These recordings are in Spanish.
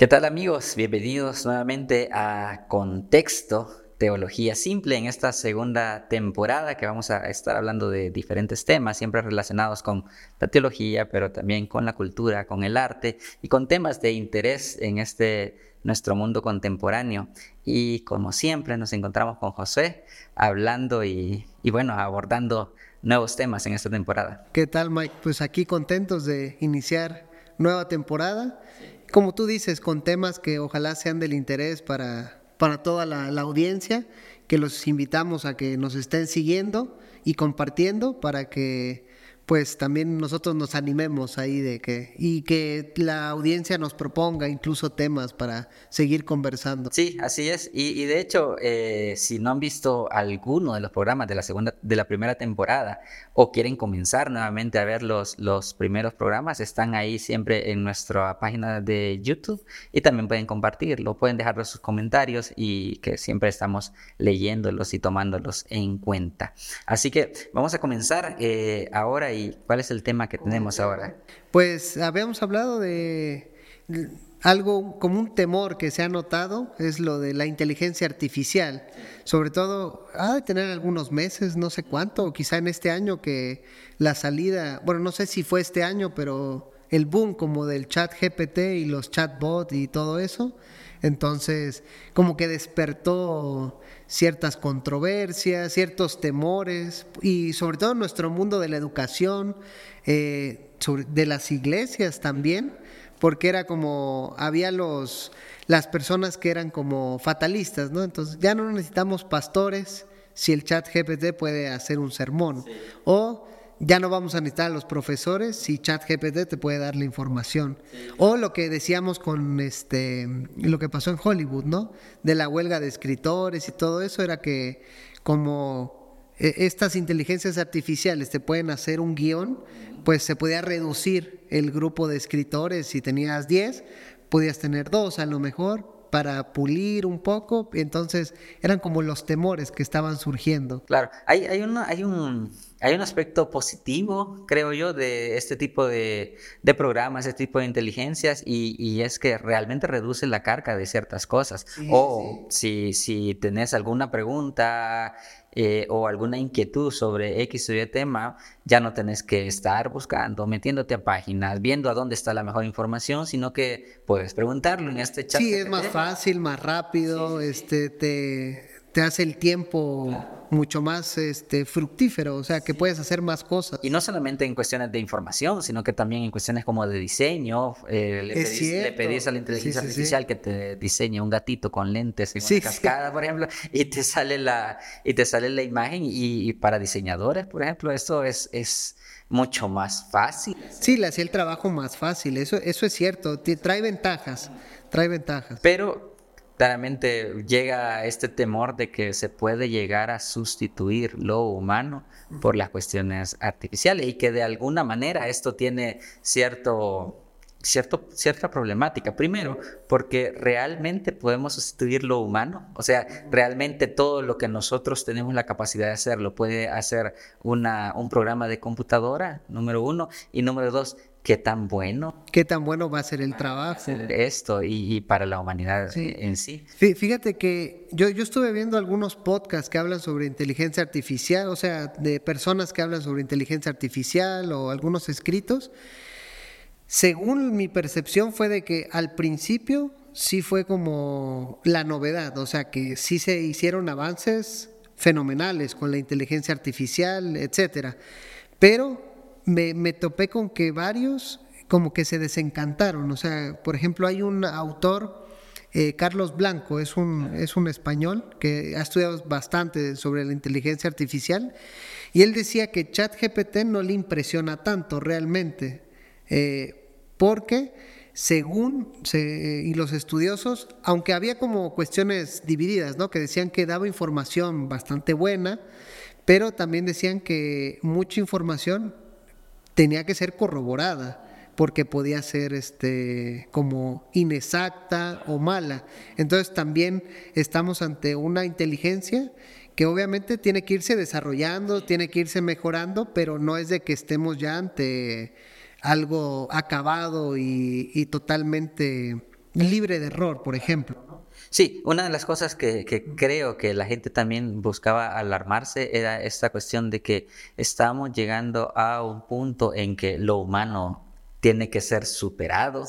¿Qué tal amigos? Bienvenidos nuevamente a Contexto, Teología Simple, en esta segunda temporada que vamos a estar hablando de diferentes temas, siempre relacionados con la teología, pero también con la cultura, con el arte y con temas de interés en este nuestro mundo contemporáneo. Y como siempre nos encontramos con José hablando y, y bueno, abordando nuevos temas en esta temporada. ¿Qué tal Mike? Pues aquí contentos de iniciar nueva temporada como tú dices, con temas que ojalá sean del interés para, para toda la, audiencia, que los invitamos a que nos estén siguiendo y compartiendo para que pues también nosotros nos animemos ahí de que y que la audiencia nos proponga incluso temas para seguir conversando. Sí, así es. Y, de hecho, eh, si no han visto alguno de los programas de la segunda, de la primera temporada o quieren comenzar nuevamente a ver los, los primeros programas, están ahí siempre en nuestra página de YouTube y también pueden compartirlo, pueden dejar sus comentarios y que siempre estamos leyéndolos y tomándolos en cuenta. Así que vamos a comenzar eh, ahora y cuál es el tema que tenemos ahora? Pues habíamos hablado de algo como un temor que se ha notado, es lo de la inteligencia artificial. Sobre todo, ha de tener algunos meses, no sé cuánto, quizá en este año que la salida, bueno, no sé si fue este año, pero el boom como del chat GPT y los chatbots y todo eso, entonces como que despertó ciertas controversias, ciertos temores y sobre todo en nuestro mundo de la educación, eh, de las iglesias también, porque era como, había los, las personas que eran como fatalistas, ¿no? Entonces ya no necesitamos pastores si el chat GPT puede hacer un sermón. O ya no vamos a necesitar a los profesores si ChatGPT te puede dar la información. O lo que decíamos con este lo que pasó en Hollywood, ¿no? De la huelga de escritores y todo eso era que como e, estas inteligencias artificiales te pueden hacer un guion, pues se podía reducir el grupo de escritores. Si tenías 10, podías tener dos a lo mejor para pulir un poco. Entonces eran como los temores que estaban surgiendo. Claro, hay, hay, hay un hay un aspecto positivo, creo yo, de este tipo de, programas, este tipo de inteligencias, y, es que realmente reduce la carga de ciertas cosas. o Si, si tenés alguna pregunta eh, o alguna inquietud sobre X o Y tema, ya no tenés que estar buscando, metiéndote a páginas, viendo a dónde está la mejor información, sino que puedes preguntarlo en este chat. Sí, es más fácil, más rápido, este, te, te hace el tiempo mucho más este, fructífero, o sea, que puedes hacer más cosas. Y no solamente en cuestiones de información, sino que también en cuestiones como de diseño. Eh, le, pedís, a la inteligencia artificial que te diseñe un gatito con lentes en una cascada, por ejemplo, y te sale la, y te sale la imagen. Y, para diseñadores, por ejemplo, esto es, es mucho más fácil. Sí, le hacía el trabajo más fácil, eso, eso es cierto, trae ventajas, trae ventajas. Pero claramente llega este temor de que se puede llegar a sustituir lo humano por las cuestiones artificiales y que de alguna manera esto tiene cierto, cierto, cierta problemática. Primero, porque realmente podemos sustituir lo humano, o sea, realmente todo lo que nosotros tenemos la capacidad de hacer lo puede hacer una, un programa de computadora, número uno, y número dos, qué tan bueno. Qué tan bueno va a ser el trabajo. Esto y, para la humanidad en sí. Fíjate que yo, yo estuve viendo algunos podcasts que hablan sobre inteligencia artificial, o sea, de personas que hablan sobre inteligencia artificial o algunos escritos. Según mi percepción fue de que al principio sí fue como la novedad, o sea, que sí se hicieron avances fenomenales con la inteligencia artificial, etcétera. Pero me, topé con que varios como que se desencantaron. O sea, por ejemplo, hay un autor, eh, Carlos Blanco, es un, es un español que ha estudiado bastante sobre la inteligencia artificial, y él decía que ChatGPT no le impresiona tanto realmente, eh, porque según y los estudiosos, aunque había como cuestiones divididas, ¿no? que decían que daba información bastante buena, pero también decían que mucha información tenía que ser corroborada porque podía ser este como inexacta o mala. Entonces también estamos ante una inteligencia que obviamente tiene que irse desarrollando, tiene que irse mejorando, pero no es de que estemos ya ante algo acabado y, totalmente libre de error, por ejemplo. Sí, una de las cosas que, creo que la gente también buscaba alarmarse era esta cuestión de que estamos llegando a un punto en que lo humano tiene que ser superado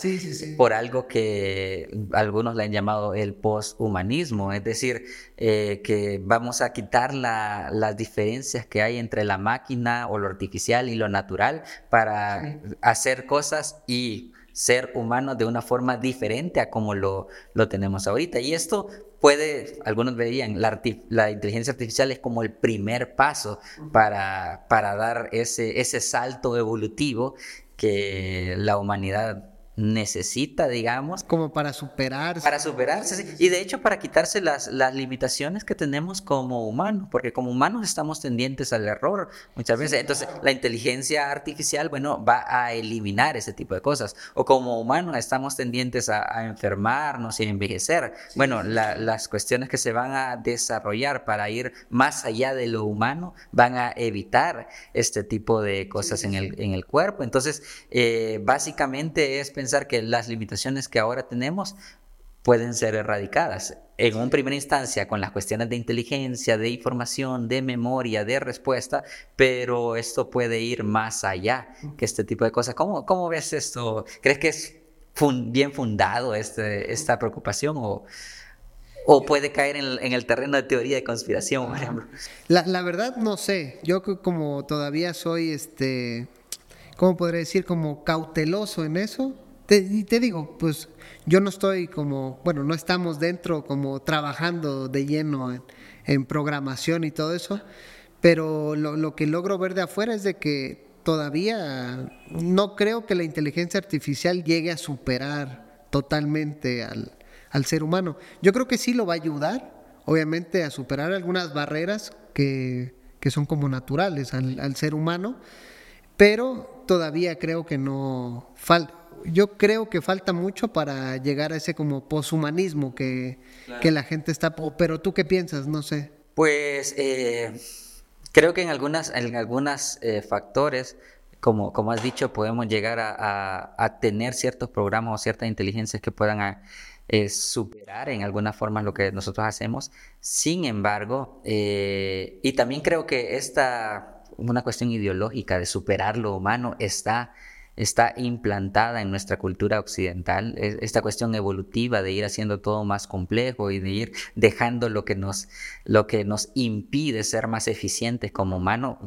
por algo que algunos le han llamado el posthumanismo, es decir, eh, que vamos a quitar las diferencias que hay entre la máquina o lo artificial y lo natural para hacer cosas y ser humanos de una forma diferente a como lo, lo tenemos ahorita. Y esto puede, algunos veían, la, la, inteligencia artificial es como el primer paso para, para dar ese, ese salto evolutivo que la humanidad necesita, digamos. Como para superarse. Para superarse, sí. Y de hecho para quitarse las, las limitaciones que tenemos como humanos, porque como humanos estamos tendientes al error muchas veces. Entonces la inteligencia artificial, bueno, va a eliminar ese tipo de cosas. O como humanos estamos tendientes a, enfermarnos y a envejecer. Bueno, las cuestiones que se van a desarrollar para ir más allá de lo humano van a evitar este tipo de cosas en el, en el cuerpo. Entonces, eh, básicamente es pensar que las limitaciones que ahora tenemos pueden ser erradicadas. En una primera instancia con las cuestiones de inteligencia, de información, de memoria, de respuesta, pero esto puede ir más allá que este tipo de cosas. ¿Cómo, cómo ves esto? ¿Crees que es bien fundado este, esta preocupación o, o puede caer en el, terreno de teoría de conspiración, por ejemplo? La, la verdad no sé. Yo como todavía soy, este, ¿cómo podría decir? Como cauteloso en eso y te digo, pues yo no estoy como, bueno, no estamos dentro como trabajando de lleno en, programación y todo eso, pero lo, que logro ver de afuera es de que todavía no creo que la inteligencia artificial llegue a superar totalmente al, ser humano. Yo creo que sí lo va a ayudar, obviamente, a superar algunas barreras que, son como naturales al, al ser humano, pero todavía creo que no falta yo creo que falta mucho para llegar a ese como poshumanismo que, que la gente está... Pero tú qué piensas, no sé. Pues eh, creo que en algunas, en algunas eh, factores, como, como has dicho, podemos llegar a, a, tener ciertos programas o ciertas inteligencias que puedan eh, superar en alguna forma lo que nosotros hacemos. Sin embargo, y también creo que esta, una cuestión ideológica de superar lo humano está está implantada en nuestra cultura occidental, esta cuestión evolutiva de ir haciendo todo más complejo y de ir dejando lo que nos, lo que nos impide ser más eficientes como humanos.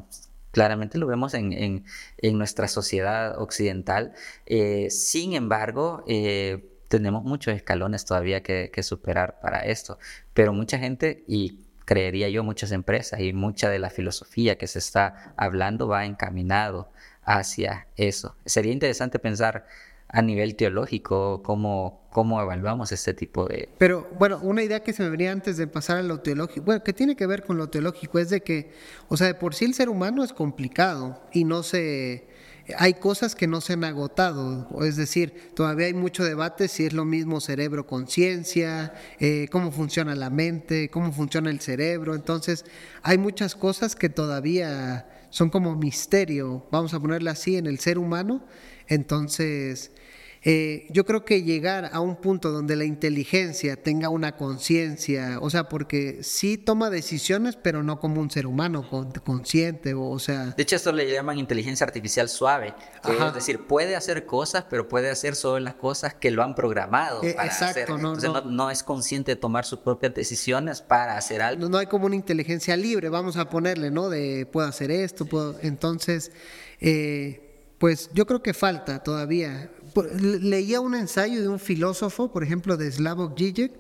Claramente lo vemos en, nuestra sociedad occidental. Eh, sin embargo, eh, tenemos muchos escalones todavía que superar para esto. Pero mucha gente, y creería yo muchas empresas y mucha de la filosofía que se está hablando va encaminado hacia eso. Sería interesante pensar a nivel teológico cómo, cómo evaluamos este tipo de... Pero bueno, una idea que se me venía antes de pasar a lo teológico, bueno, que tiene que ver con lo teológico, es de que, o sea, de por sí el ser humano es complicado y no se... Hay cosas que no se han agotado, es decir, todavía hay mucho debate si es lo mismo cerebro-conciencia, eh, cómo funciona la mente, cómo funciona el cerebro, entonces hay muchas cosas que todavía son como misterio, vamos a ponerla así, en el ser humano. Entonces, eh, yo creo que llegar a un punto donde la inteligencia tenga una conciencia, o sea, porque sí toma decisiones, pero no como un ser humano consciente, o, sea... De hecho, esto le llaman inteligencia artificial suave, es decir, puede hacer cosas, pero puede hacer solo las cosas que lo han programado eh, para hacer. No, Entonces, no, es consciente de tomar sus propias decisiones para hacer algo. No, hay como una inteligencia libre, vamos a ponerle, ¿no? De puedo hacer esto, puedo... Entonces... Eh, pues yo creo que falta todavía leía un ensayo de un filósofo, por ejemplo, de Slavoj Žižek,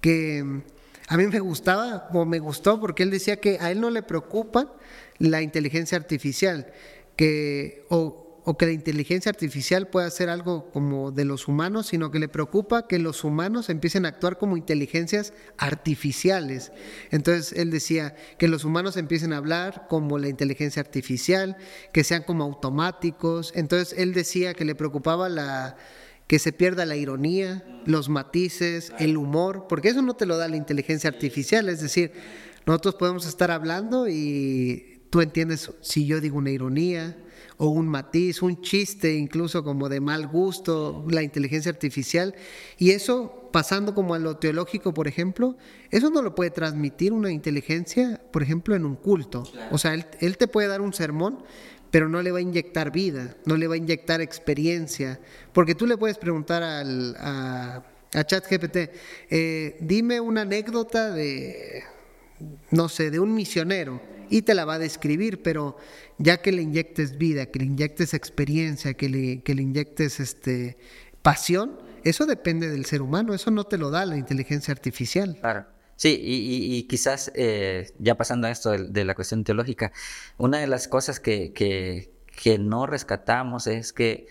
que mm, a mí me gustaba o me gustó porque él decía que a él no le preocupa la inteligencia artificial, que o, o que la inteligencia artificial pueda hacer algo como de los humanos, sino que le preocupa que los humanos empiecen a actuar como inteligencias artificiales. Entonces él decía que los humanos empiecen a hablar como la inteligencia artificial, que sean como automáticos. Entonces él decía que le preocupaba la que se pierda la ironía, los matices, el humor, porque eso no te lo da la inteligencia artificial, es decir, nosotros podemos estar hablando y tú entiendes si yo digo una ironía, o un matiz, un chiste incluso como de mal gusto, la inteligencia artificial. Y eso, pasando como a lo teológico, por ejemplo, eso no lo puede transmitir una inteligencia, por ejemplo, en un culto. O sea, él, te puede dar un sermón, pero no le va a inyectar vida, no le va a inyectar experiencia, porque tú le puedes preguntar al, a, a ChatGPT, eh, dime una anécdota de, no sé, de un misionero y te la va a describir, pero ya que le inyectes vida, que le inyectes experiencia, que le, que le inyectes este, pasión, eso depende del ser humano, eso no te lo da la inteligencia artificial. Claro. Sí, y, quizás eh, ya pasando a esto de, la cuestión teológica, una de las cosas que, que, no rescatamos es que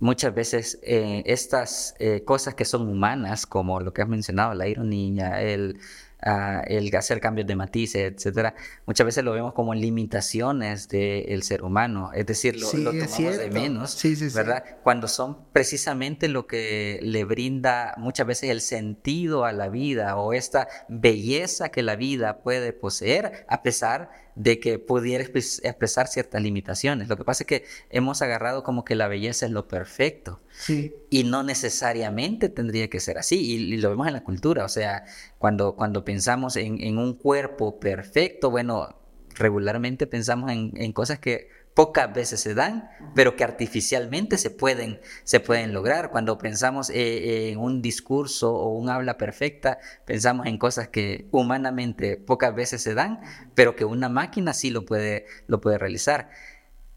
muchas veces eh, estas eh, cosas que son humanas, como lo que has mencionado, la ironía, el, el hacer cambios de matices, etcétera, muchas veces lo vemos como limitaciones del ser humano, es decir, lo, tomamos de menos, ¿verdad? Cuando son precisamente lo que le brinda muchas veces el sentido a la vida o esta belleza que la vida puede poseer, a pesar de que pudiera expresar ciertas limitaciones. Lo que pasa es que hemos agarrado como que la belleza es lo perfecto. Y no necesariamente tendría que ser así. Y, lo vemos en la cultura. O sea, cuando, cuando pensamos en, un cuerpo perfecto, bueno, regularmente pensamos en cosas que pocas veces se dan, pero que artificialmente se pueden, se pueden lograr. Cuando pensamos eh, en un discurso o un habla perfecta, pensamos en cosas que humanamente pocas veces se dan, pero que una máquina sí lo puede, lo puede realizar.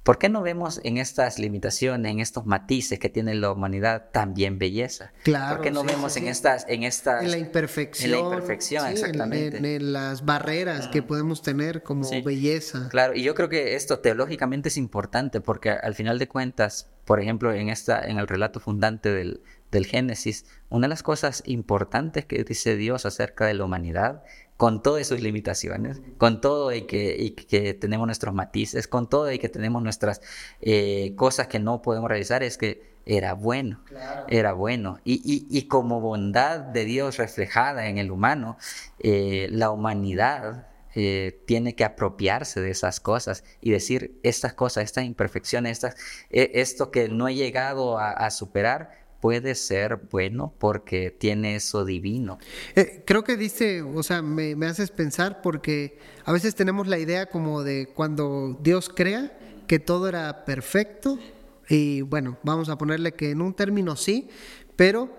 ¿Por qué no vemos en estas limitaciones, en estos matices que tiene la humanidad también belleza? Claro. ¿Por qué no vemos en estas, en estas, en la imperfección, en la imperfección, exactamente, en, las barreras que podemos tener como belleza? Claro, y yo creo que esto teológicamente es importante porque al final de cuentas, por ejemplo, en esta, en el relato fundante del, del Génesis, una de las cosas importantes que dice Dios acerca de la humanidad con todas sus limitaciones, con todo y que, que tenemos nuestros matices, con todo y que tenemos nuestras eh, cosas que no podemos realizar, es que era bueno, era bueno. Y, como bondad de Dios reflejada en el humano, eh, la humanidad eh, tiene que apropiarse de esas cosas y decir estas cosas, estas imperfecciones, estas, esto que no he llegado a superar, puede ser bueno porque tiene eso divino. Eh, creo que dice, o sea, me, haces pensar porque a veces tenemos la idea como de cuando Dios crea que todo era perfecto y bueno, vamos a ponerle que en un término sí, pero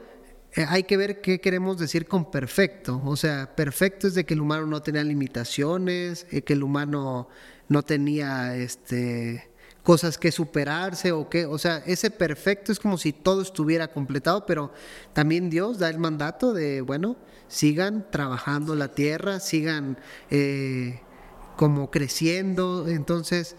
eh, hay que ver qué queremos decir con perfecto. O sea, perfecto es de que el humano no tenía limitaciones, eh, que el humano no tenía este cosas que superarse o que, o sea, ese perfecto es como si todo estuviera completado, pero también Dios da el mandato de, bueno, sigan trabajando la tierra, sigan eh, como creciendo, entonces,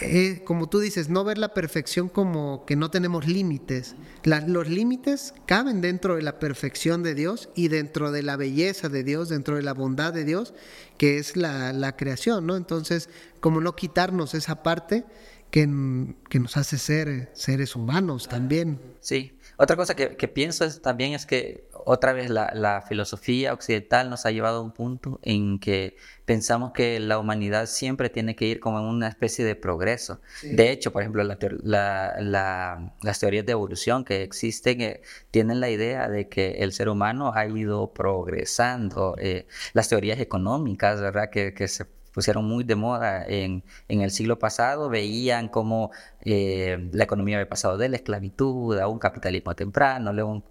eh, como tú dices, no ver la perfección como que no tenemos límites. los límites caben dentro de la perfección de Dios y dentro de la belleza de Dios, dentro de la bondad de Dios, que es la, la creación, ¿no? Entonces, como no quitarnos esa parte, que, nos hace ser seres humanos también. Sí, otra cosa que, pienso también es que otra vez la, filosofía occidental nos ha llevado a un punto en que pensamos que la humanidad siempre tiene que ir como en una especie de progreso. De hecho, por ejemplo, las teorías de evolución que existen eh, tienen la idea de que el ser humano ha ido progresando. Eh, las teorías económicas, ¿verdad? Que, que se pusieron muy de moda en, en el siglo pasado, veían cómo eh, la economía había pasado de la esclavitud a un capitalismo temprano, luego un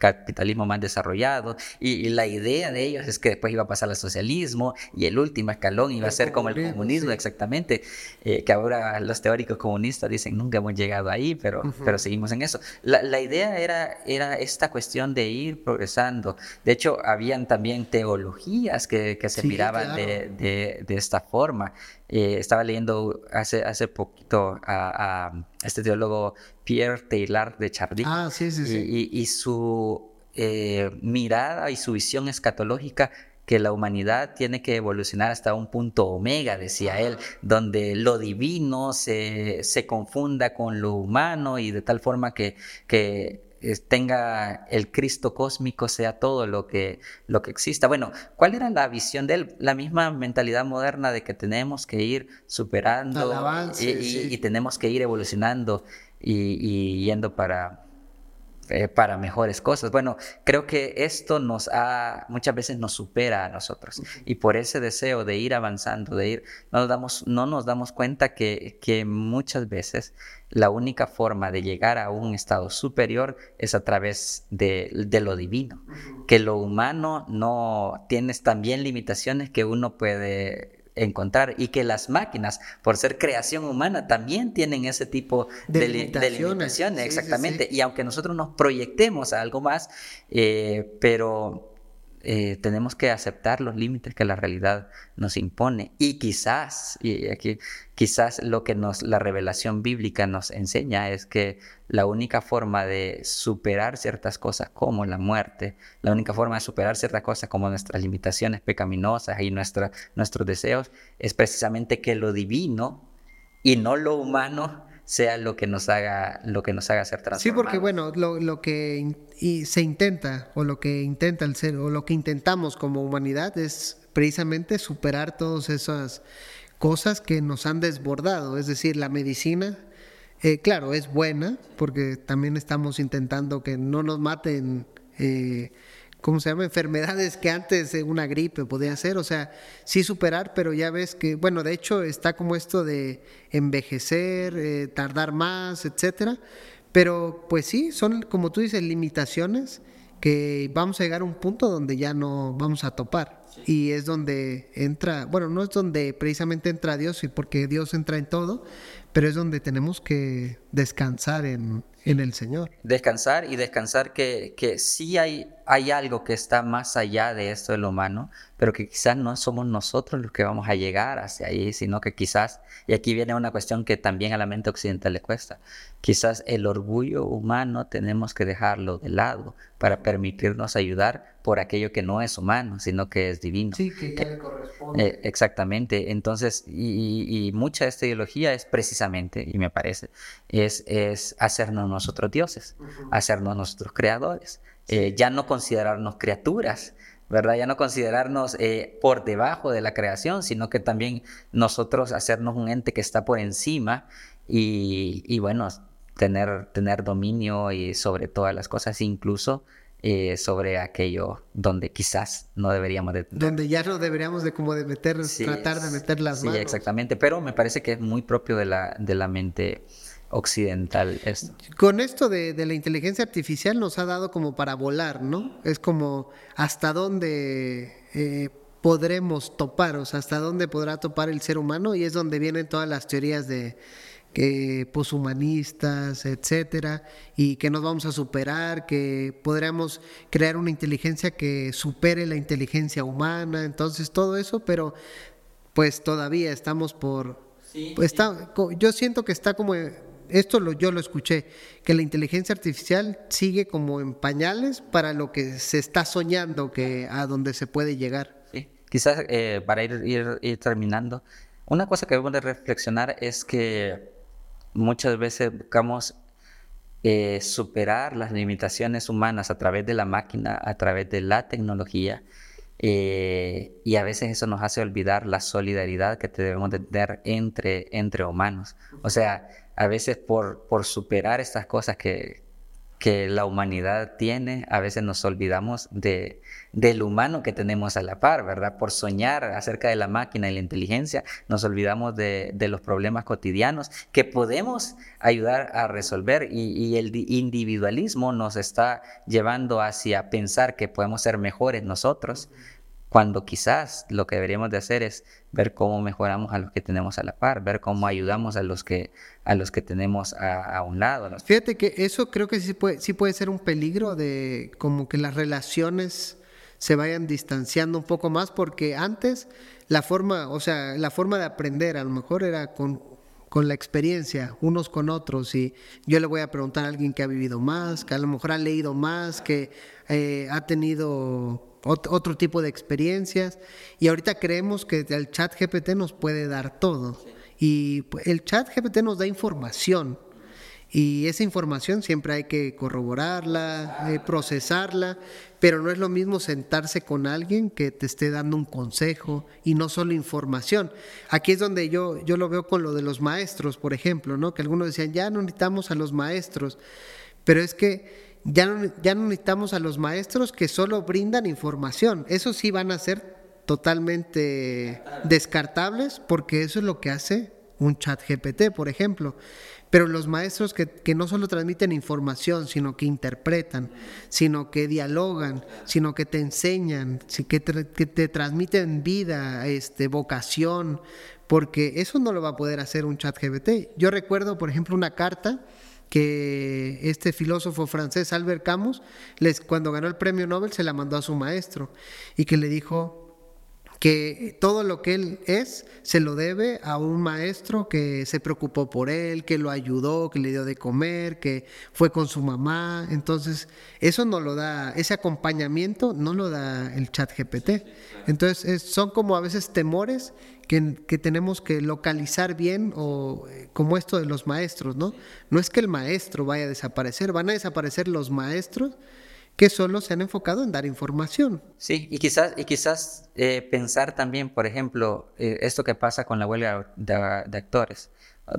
capitalismo más desarrollado y, la idea de ellos es que después iba a pasar al socialismo y el último escalón iba a ser como el comunismo exactamente, eh, que ahora los teóricos comunistas dicen nunca hemos llegado ahí, pero, pero seguimos en eso. La, la, idea era, era esta cuestión de ir progresando. De hecho, habían también teologías que, que se miraban de, de, de, esta forma. Eh, estaba leyendo hace, hace poquito a este teólogo Pierre Taylor de Chardin. Ah, sí, sí, sí. Y, su eh, mirada y su visión escatológica que la humanidad tiene que evolucionar hasta un punto omega, decía él, donde lo divino se, se confunda con lo humano y de tal forma que, que tenga el Cristo cósmico, sea todo lo que, lo que exista. Bueno, ¿cuál era la visión de él? La misma mentalidad moderna de que tenemos que ir superando y, tenemos que ir evolucionando y yendo para, eh, para mejores cosas. Bueno, creo que esto nos ha, muchas veces nos supera a nosotros y por ese deseo de ir avanzando, de ir, no nos damos, no nos damos cuenta que, que muchas veces la única forma de llegar a un estado superior es a través de, de lo divino, que lo humano no tiene también limitaciones que uno puede encontrar y que las máquinas, por ser creación humana, también tienen ese tipo de, limitaciones. exactamente. Y aunque nosotros nos proyectemos a algo más, eh, pero eh, tenemos que aceptar los límites que la realidad nos impone. Y quizás, y aquí quizás lo que nos, la revelación bíblica nos enseña es que la única forma de superar ciertas cosas como la muerte, la única forma de superar ciertas cosas como nuestras limitaciones pecaminosas y nuestros deseos, es precisamente que lo divino y no lo humano sea lo que nos haga, lo que nos haga ser transformados. Sí, porque bueno, lo, lo que se intenta, o lo que intenta el ser, o lo que intentamos como humanidad es precisamente superar todas esas cosas que nos han desbordado. Es decir, la medicina, eh, claro, es buena, porque también estamos intentando que no nos maten eh, ¿cómo se llama? Enfermedades que antes una gripe podía ser, o sea, sí superar, pero ya ves que, bueno, de hecho está como esto de envejecer, eh, tardar más, etcétera, pero pues sí, son como tú dices, limitaciones que vamos a llegar a un punto donde ya no vamos a topar. Y es donde entra, bueno, no es donde precisamente entra Dios, porque Dios entra en todo, pero es donde tenemos que descansar en, en el Señor. Descansar y descansar que, que sí hay, hay algo que está más allá de esto de lo humano, pero que quizás no somos nosotros los que vamos a llegar hacia ahí, sino que quizás, y aquí viene una cuestión que también a la mente occidental le cuesta, quizás el orgullo humano tenemos que dejarlo de lado para permitirnos ayudar por aquello que no es humano, sino que es divino. Sí, que ya le corresponde. Eh, exactamente. Entonces, y, mucha de esta ideología es precisamente, y me parece, es, es hacernos nosotros dioses, hacernos nosotros creadores, eh, ya no considerarnos criaturas, ¿verdad? Ya no considerarnos eh, por debajo de la creación, sino que también nosotros hacernos un ente que está por encima y, y bueno, tener, tener dominio y sobre todas las cosas, incluso eh, sobre aquello donde quizás no deberíamos de... Donde ya no deberíamos de como de meter, tratar de meter las manos. Sí, exactamente, pero me parece que es muy propio de la, de la mente occidental esto. Con esto de, de, la inteligencia artificial nos ha dado como para volar, ¿no? Es como hasta dónde eh, podremos topar, o sea, hasta dónde podrá topar el ser humano y es donde vienen todas las teorías de que poshumanistas, etcétera, y que nos vamos a superar, que podríamos crear una inteligencia que supere la inteligencia humana, entonces todo eso, pero pues todavía estamos por pues está yo siento que está como esto lo, yo lo escuché, que la inteligencia artificial sigue como en pañales para lo que se está soñando que a donde se puede llegar. Quizás eh, para ir, ir, ir terminando, una cosa que debemos de reflexionar es que muchas veces buscamos eh, superar las limitaciones humanas a través de la máquina, a través de la tecnología, eh, y a veces eso nos hace olvidar la solidaridad que debemos tener entre, entre humanos. O sea, a veces por, por superar estas cosas que, que la humanidad tiene, a veces nos olvidamos de, del humano que tenemos a la par, ¿verdad? Por soñar acerca de la máquina y la inteligencia, nos olvidamos de, los problemas cotidianos que podemos ayudar a resolver y, el individualismo nos está llevando hacia pensar que podemos ser mejores nosotros, cuando quizás lo que deberíamos de hacer es ver cómo mejoramos a los que tenemos a la par, ver cómo ayudamos a los que, a los que tenemos a, un lado. Fíjate que eso creo que sí puede, sí puede ser un peligro de como que las relaciones se vayan distanciando un poco más porque antes la forma, o sea, la forma de aprender a lo mejor era con con la experiencia, unos con otros. Y yo le voy a preguntar a alguien que ha vivido más, que a lo mejor ha leído más, que eh, ha tenido otro tipo de experiencias. Y ahorita creemos que el chat GPT nos puede dar todo. Y pues, el chat GPT nos da información. Y esa información siempre hay que corroborarla, eh, procesarla, pero no es lo mismo sentarse con alguien que te esté dando un consejo y no solo información. Aquí es donde yo, yo lo veo con lo de los maestros, por ejemplo, ¿no? que algunos decían, ya no necesitamos a los maestros, pero es que ya no, ya no necesitamos a los maestros que solo brindan información, eso sí van a ser totalmente descartables porque eso es lo que hace un chat GPT, por ejemplo. Pero los maestros que, no solo transmiten información, sino que interpretan, sino que dialogan, sino que te enseñan, que te, que te transmiten vida, este, vocación, porque eso no lo va a poder hacer un chat GPT. Yo recuerdo, por ejemplo, una carta que este filósofo francés Albert Camus, les, cuando ganó el premio Nobel, se la mandó a su maestro y que le dijo, que todo lo que él es se lo debe a un maestro que se preocupó por él, que lo ayudó, que le dio de comer, que fue con su mamá. Entonces, eso no lo da, ese acompañamiento no lo da el chat GPT. Entonces, son como a veces temores que, que, tenemos que localizar bien o eh, como esto de los maestros, ¿no? No es que el maestro vaya a desaparecer, van a desaparecer los maestros, que solo se han enfocado en dar información. Sí, y quizás, y quizás eh, pensar también, por ejemplo, eh, esto que pasa con la huelga de, actores.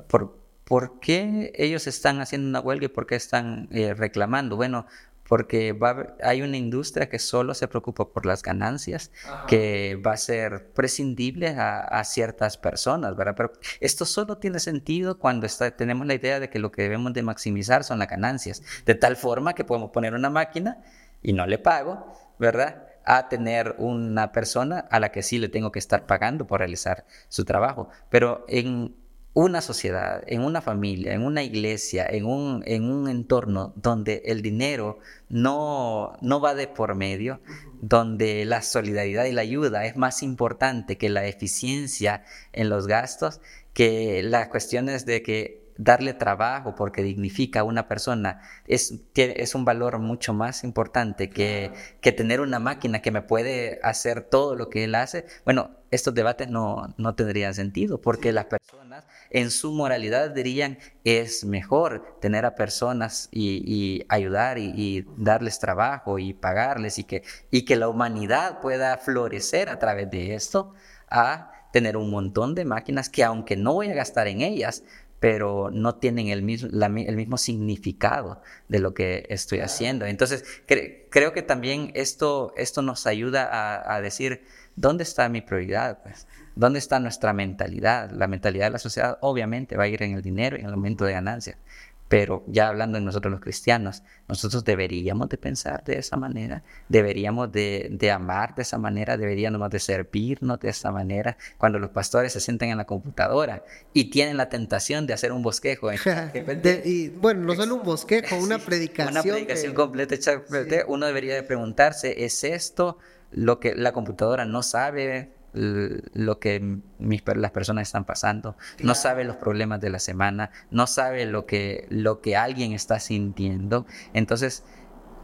¿Por, ¿Por, qué ellos están haciendo una huelga y por qué están eh, reclamando? Bueno, porque va hay una industria que solo se preocupa por las ganancias, que va a ser prescindible a, ciertas personas, ¿verdad? Pero esto solo tiene sentido cuando tenemos la idea de que lo que debemos de maximizar son las ganancias, de tal forma que podemos poner una máquina y no le pago, ¿verdad? a tener una persona a la que sí le tengo que estar pagando por realizar su trabajo. Pero en una sociedad, en una familia, en una iglesia, en un, en un entorno donde el dinero no, no va de por medio, donde la solidaridad y la ayuda es más importante que la eficiencia en los gastos, que las cuestiones de que darle trabajo porque dignifica a una persona es, es un valor mucho más importante que, que, tener una máquina que me puede hacer todo lo que él hace. Bueno, estos debates no, no tendrían sentido porque las personas en su moralidad dirían es mejor tener a personas y, ayudar y, y, darles trabajo y pagarles y que, y que la humanidad pueda florecer a través de esto a tener un montón de máquinas que aunque no voy a gastar en ellas, pero no tienen el mismo, el mismo significado de lo que estoy haciendo. Entonces, creo que también esto, esto nos ayuda a, a, decir, ¿dónde está mi prioridad? Pues? ¿Dónde está nuestra mentalidad? La mentalidad de la sociedad obviamente va a ir en el dinero y en el aumento de ganancias. Pero ya hablando de nosotros los cristianos, nosotros deberíamos de pensar de esa manera, deberíamos de, de, amar de esa manera, deberíamos de servirnos de esa manera. Cuando los pastores se sientan en la computadora y tienen la tentación de hacer un bosquejo. y, bueno, no solo un bosquejo, una predicación. Una predicación completa. Uno debería de preguntarse, ¿es esto lo que la computadora no sabe? Lo que las personas están pasando, no sabe los problemas de la semana, no sabe lo que, lo que alguien está sintiendo. Entonces,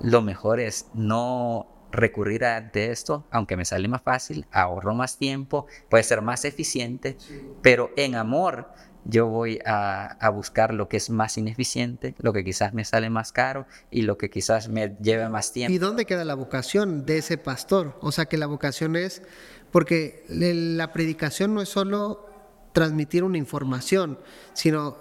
lo mejor es no recurrir a esto, aunque me sale más fácil, ahorro más tiempo, puede ser más eficiente, pero en amor yo voy a, buscar lo que es más ineficiente, lo que quizás me sale más caro y lo que quizás me lleve más tiempo. ¿Y dónde queda la vocación de ese pastor? O sea que la vocación es porque la predicación no es solo transmitir una información, sino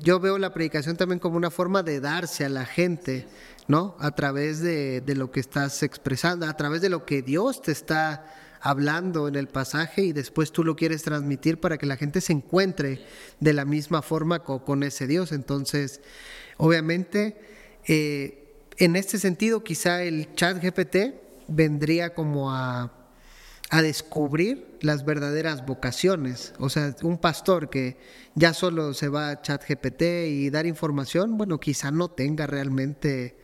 yo veo la predicación también como una forma de darse a la gente, ¿no? A través de, lo que estás expresando, a través de lo que Dios te está hablando en el pasaje y después tú lo quieres transmitir para que la gente se encuentre de la misma forma con, ese Dios. Entonces, obviamente, eh, en este sentido, quizá el chat GPT vendría como a a descubrir las verdaderas vocaciones. O sea, un pastor que ya solo se va a chat GPT y dar información, bueno, quizá no tenga realmente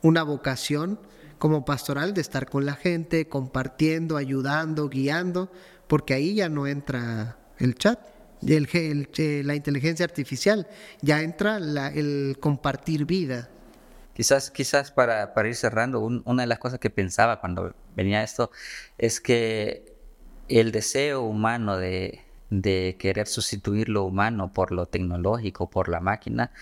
una vocación como pastoral de estar con la gente, compartiendo, ayudando, guiando, porque ahí ya no entra el chat. el, la inteligencia artificial, ya entra el compartir vida. Quizás, quizás para, ir cerrando, una de las cosas que pensaba cuando venía esto es que el deseo humano de, de querer sustituir lo humano por lo tecnológico, por la máquina,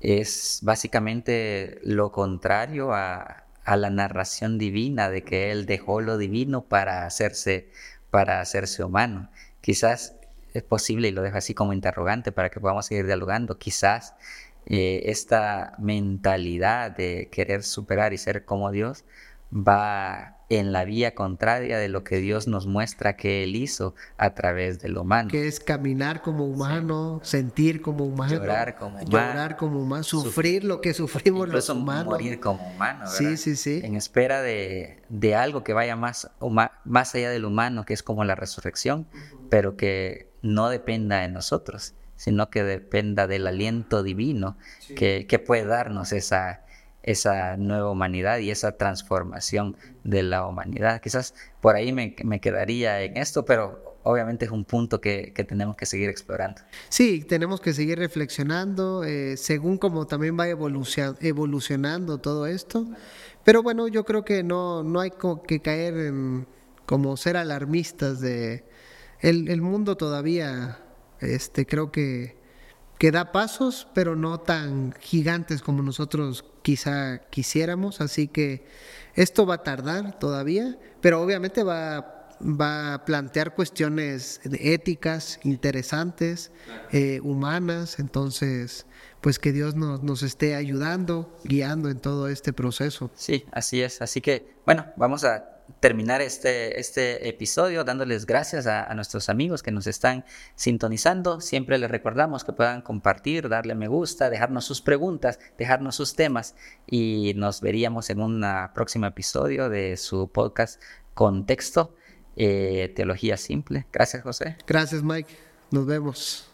es básicamente lo contrario a, a, la narración divina de que él dejó lo divino para hacerse, para hacerse humano. Quizás es posible, y lo dejo así como interrogante para que podamos seguir dialogando, quizás eh, esta mentalidad de querer superar y ser como Dios va en la vía contraria de lo que Dios nos muestra que Él hizo a través de lo humano. Que es caminar como humano, sentir como humano, llorar como humano, llorar como humano sufrir lo que sufrimos los humanos. morir como humano, Sí, sí, sí. En espera de, de algo que vaya más, más allá del humano, que es como la resurrección, pero que no dependa de nosotros sino que dependa del aliento divino que, puede darnos esa, esa nueva humanidad y esa transformación de la humanidad. Quizás por ahí me, quedaría en esto, pero obviamente es un punto que, tenemos que seguir explorando. Sí, tenemos que seguir reflexionando eh, según como también va evolucionando todo esto. Pero bueno, yo creo que no, no hay que caer en como ser alarmistas de el, el mundo todavía este, creo que, que da pasos, pero no tan gigantes como nosotros quizá quisiéramos. Así que esto va a tardar todavía, pero obviamente va, va a plantear cuestiones éticas interesantes, eh, humanas. Entonces, pues que Dios nos, nos esté ayudando, guiando en todo este proceso. Sí, así es. Así que, bueno, vamos a terminar este, este episodio dándoles gracias a, nuestros amigos que nos están sintonizando. Siempre les recordamos que puedan compartir, darle me gusta, dejarnos sus preguntas, dejarnos sus temas y nos veríamos en un próximo episodio de su podcast Contexto, eh, Teología Simple. Gracias, José. Gracias, Mike. Nos vemos.